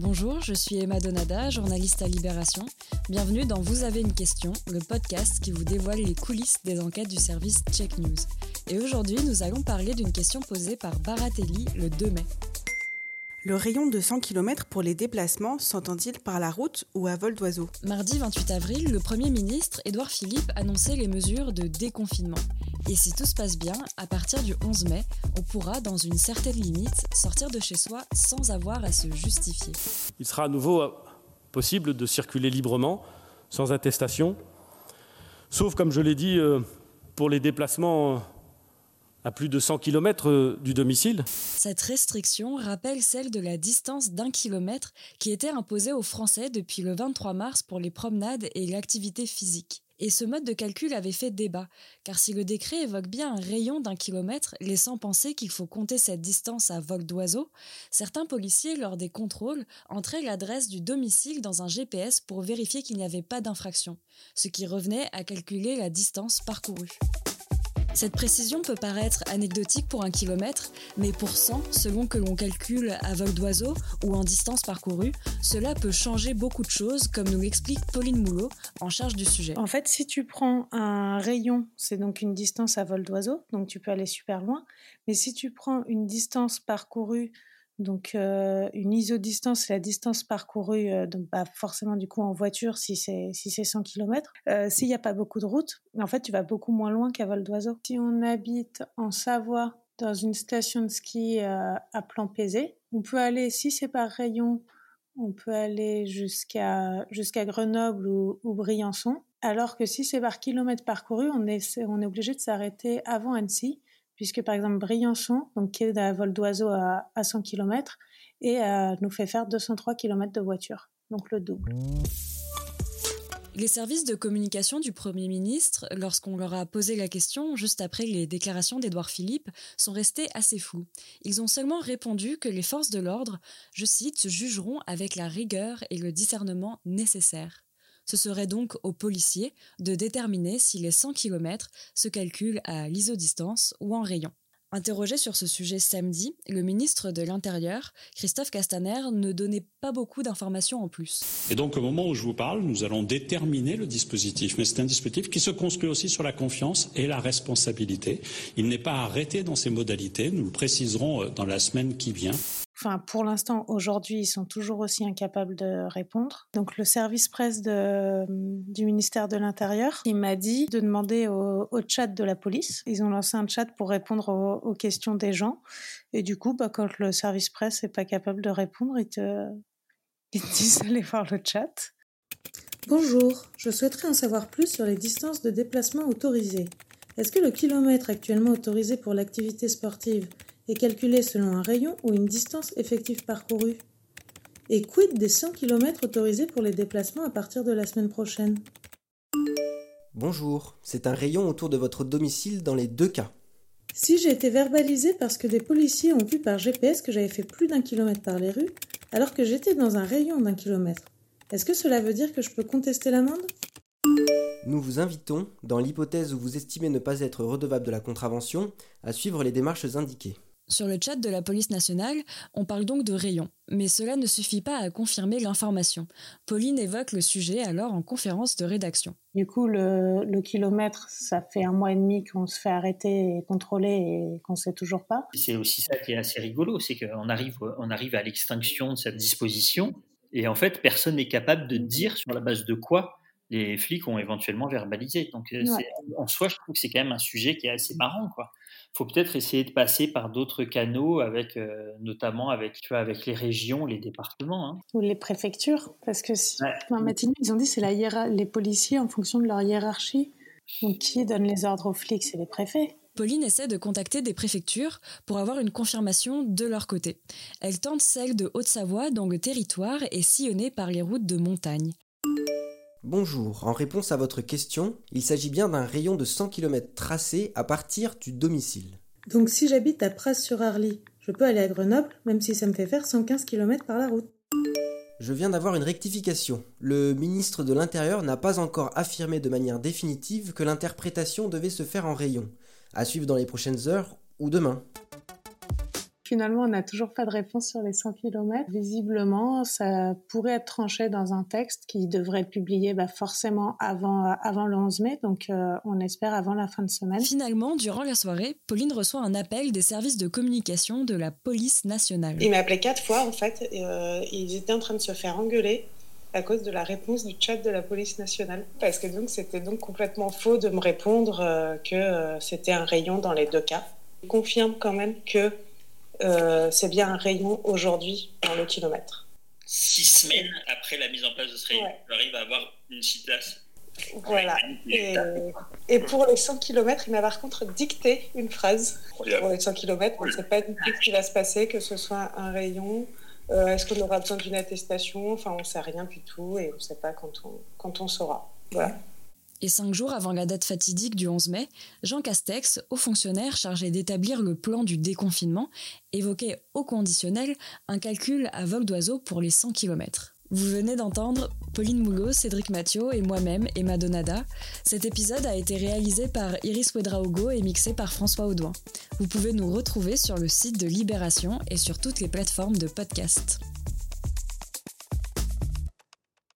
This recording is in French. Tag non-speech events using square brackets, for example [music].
Bonjour, je suis Emma Donada, journaliste à Libération. Bienvenue dans Vous avez une question, le podcast qui vous dévoile les coulisses des enquêtes du service Check News. Et aujourd'hui, nous allons parler d'une question posée par Baratelli le 2 mai. Le rayon de 100 km pour les déplacements s'entend-il par la route ou à vol d'oiseau? Mardi 28 avril, le Premier ministre Édouard Philippe annonçait les mesures de déconfinement. Et si tout se passe bien, à partir du 11 mai, on pourra, dans une certaine limite, sortir de chez soi sans avoir à se justifier. Il sera à nouveau euh, possible de circuler librement, sans attestation, sauf, comme je l'ai dit, euh, pour les déplacements à plus de 100 km euh, du domicile. Cette restriction rappelle celle de la distance d'un kilomètre qui était imposée aux Français depuis le 23 mars pour les promenades et l'activité physique. Et ce mode de calcul avait fait débat, car si le décret évoque bien un rayon d'un kilomètre, laissant penser qu'il faut compter cette distance à vol d'oiseau, certains policiers, lors des contrôles, entraient l'adresse du domicile dans un GPS pour vérifier qu'il n'y avait pas d'infraction, ce qui revenait à calculer la distance parcourue. Cette précision peut paraître anecdotique pour un kilomètre, mais pour 100, selon que l'on calcule à vol d'oiseau ou en distance parcourue, cela peut changer beaucoup de choses, comme nous l'explique Pauline Moulot, en charge du sujet. En fait, si tu prends un rayon, c'est donc une distance à vol d'oiseau, donc tu peux aller super loin, mais si tu prends une distance parcourue donc euh, une isodistance, c'est la distance parcourue, euh, donc pas forcément du coup en voiture si c'est si c'est 100 km. Euh, S'il n'y a pas beaucoup de routes, en fait tu vas beaucoup moins loin qu'à vol d'oiseau. Si on habite en Savoie dans une station de ski euh, à plan pesé, on peut aller si c'est par rayon, on peut aller jusqu'à jusqu'à Grenoble ou, ou Briançon. Alors que si c'est par kilomètre parcouru, on est on est obligé de s'arrêter avant Annecy puisque par exemple Briançon, donc, qui est à vol d'oiseau à, 100 km, et euh, nous fait faire 203 km de voiture, donc le double. Les services de communication du Premier ministre, lorsqu'on leur a posé la question juste après les déclarations d'Édouard Philippe, sont restés assez fous. Ils ont seulement répondu que les forces de l'ordre, je cite, se jugeront avec la rigueur et le discernement nécessaires. Ce serait donc aux policiers de déterminer si les 100 km se calculent à l'isodistance ou en rayon. Interrogé sur ce sujet samedi, le ministre de l'Intérieur, Christophe Castaner, ne donnait pas beaucoup d'informations en plus. Et donc au moment où je vous parle, nous allons déterminer le dispositif. Mais c'est un dispositif qui se construit aussi sur la confiance et la responsabilité. Il n'est pas arrêté dans ses modalités. Nous le préciserons euh, dans la semaine qui vient enfin pour l'instant aujourd'hui ils sont toujours aussi incapables de répondre. Donc le service presse de, du ministère de l'Intérieur, il m'a dit de demander au, chat de la police. Ils ont lancé un chat pour répondre aux, questions des gens. Et du coup, bah, quand le service presse n'est pas capable de répondre, ils [laughs] ils te disent d'aller voir le chat. Bonjour, je souhaiterais en savoir plus sur les distances de déplacement autorisées. Est-ce que le kilomètre actuellement autorisé pour l'activité sportive est calculé selon un rayon ou une distance effective parcourue Et quid des 100 km autorisés pour les déplacements à partir de la semaine prochaine? Bonjour, c'est un rayon autour de votre domicile dans les deux cas. Si j'ai été verbalisé parce que des policiers ont vu par GPS que j'avais fait plus d'un kilomètre par les rues, alors que j'étais dans un rayon d'un kilomètre, est-ce que cela veut dire que je peux contester l'amende? Nous vous invitons, dans l'hypothèse où vous estimez ne pas être redevable de la contravention, à suivre les démarches indiquées. Sur le chat de la police nationale, on parle donc de rayons, mais cela ne suffit pas à confirmer l'information. Pauline évoque le sujet alors en conférence de rédaction. Du coup, le, kilomètre, ça fait un mois et demi qu'on se fait arrêter et contrôler et qu'on ne sait toujours pas. C'est aussi ça qui est assez rigolo, c'est qu'on arrive, on arrive à l'extinction de cette disposition et en fait, personne n'est capable de dire sur la base de quoi les flics ont éventuellement verbalisé. Donc, euh, en soi, je trouve que c'est quand même un sujet qui est assez marrant, quoi faut peut-être essayer de passer par d'autres canaux, avec, euh, notamment avec, tu vois, avec les régions, les départements. Hein. Ou les préfectures, parce que si, ils ont dit c'est la les policiers en fonction de leur hiérarchie. Donc qui donne les ordres aux flics C'est les préfets. Pauline essaie de contacter des préfectures pour avoir une confirmation de leur côté. Elle tente celle de Haute-Savoie dont le territoire est sillonné par les routes de montagne. Bonjour, en réponse à votre question, il s'agit bien d'un rayon de 100 km tracé à partir du domicile. Donc si j'habite à Pras-sur-Arly, je peux aller à Grenoble, même si ça me fait faire 115 km par la route. Je viens d'avoir une rectification. Le ministre de l'Intérieur n'a pas encore affirmé de manière définitive que l'interprétation devait se faire en rayon. À suivre dans les prochaines heures ou demain. Finalement, on n'a toujours pas de réponse sur les 100 km. Visiblement, ça pourrait être tranché dans un texte qui devrait être publié bah, forcément avant, avant le 11 mai, donc euh, on espère avant la fin de semaine. Finalement, durant la soirée, Pauline reçoit un appel des services de communication de la police nationale. Il m'a appelé quatre fois en fait. Euh, ils étaient en train de se faire engueuler à cause de la réponse du chat de la police nationale. Parce que donc c'était donc complètement faux de me répondre euh, que c'était un rayon dans les deux cas. Je confirme quand même que euh, c'est bien un rayon aujourd'hui dans le kilomètre. Six semaines après la mise en place de ce rayon, ouais. arrive à avoir une places. Voilà. Et, pour les 100 km, il m'a par contre dicté une phrase. Pour les 100 km, on ne sait pas du tout ce qui va se passer, que ce soit un rayon. Euh, Est-ce qu'on aura besoin d'une attestation? Enfin, on ne sait rien du tout et on ne sait pas quand on, quand on saura. Voilà. Et cinq jours avant la date fatidique du 11 mai, Jean Castex, haut fonctionnaire chargé d'établir le plan du déconfinement, évoquait au conditionnel un calcul à vol d'oiseau pour les 100 km. Vous venez d'entendre Pauline Moulot, Cédric Mathieu et moi-même, Emma Donada. Cet épisode a été réalisé par Iris Ouedraogo et mixé par François Audouin. Vous pouvez nous retrouver sur le site de Libération et sur toutes les plateformes de podcast.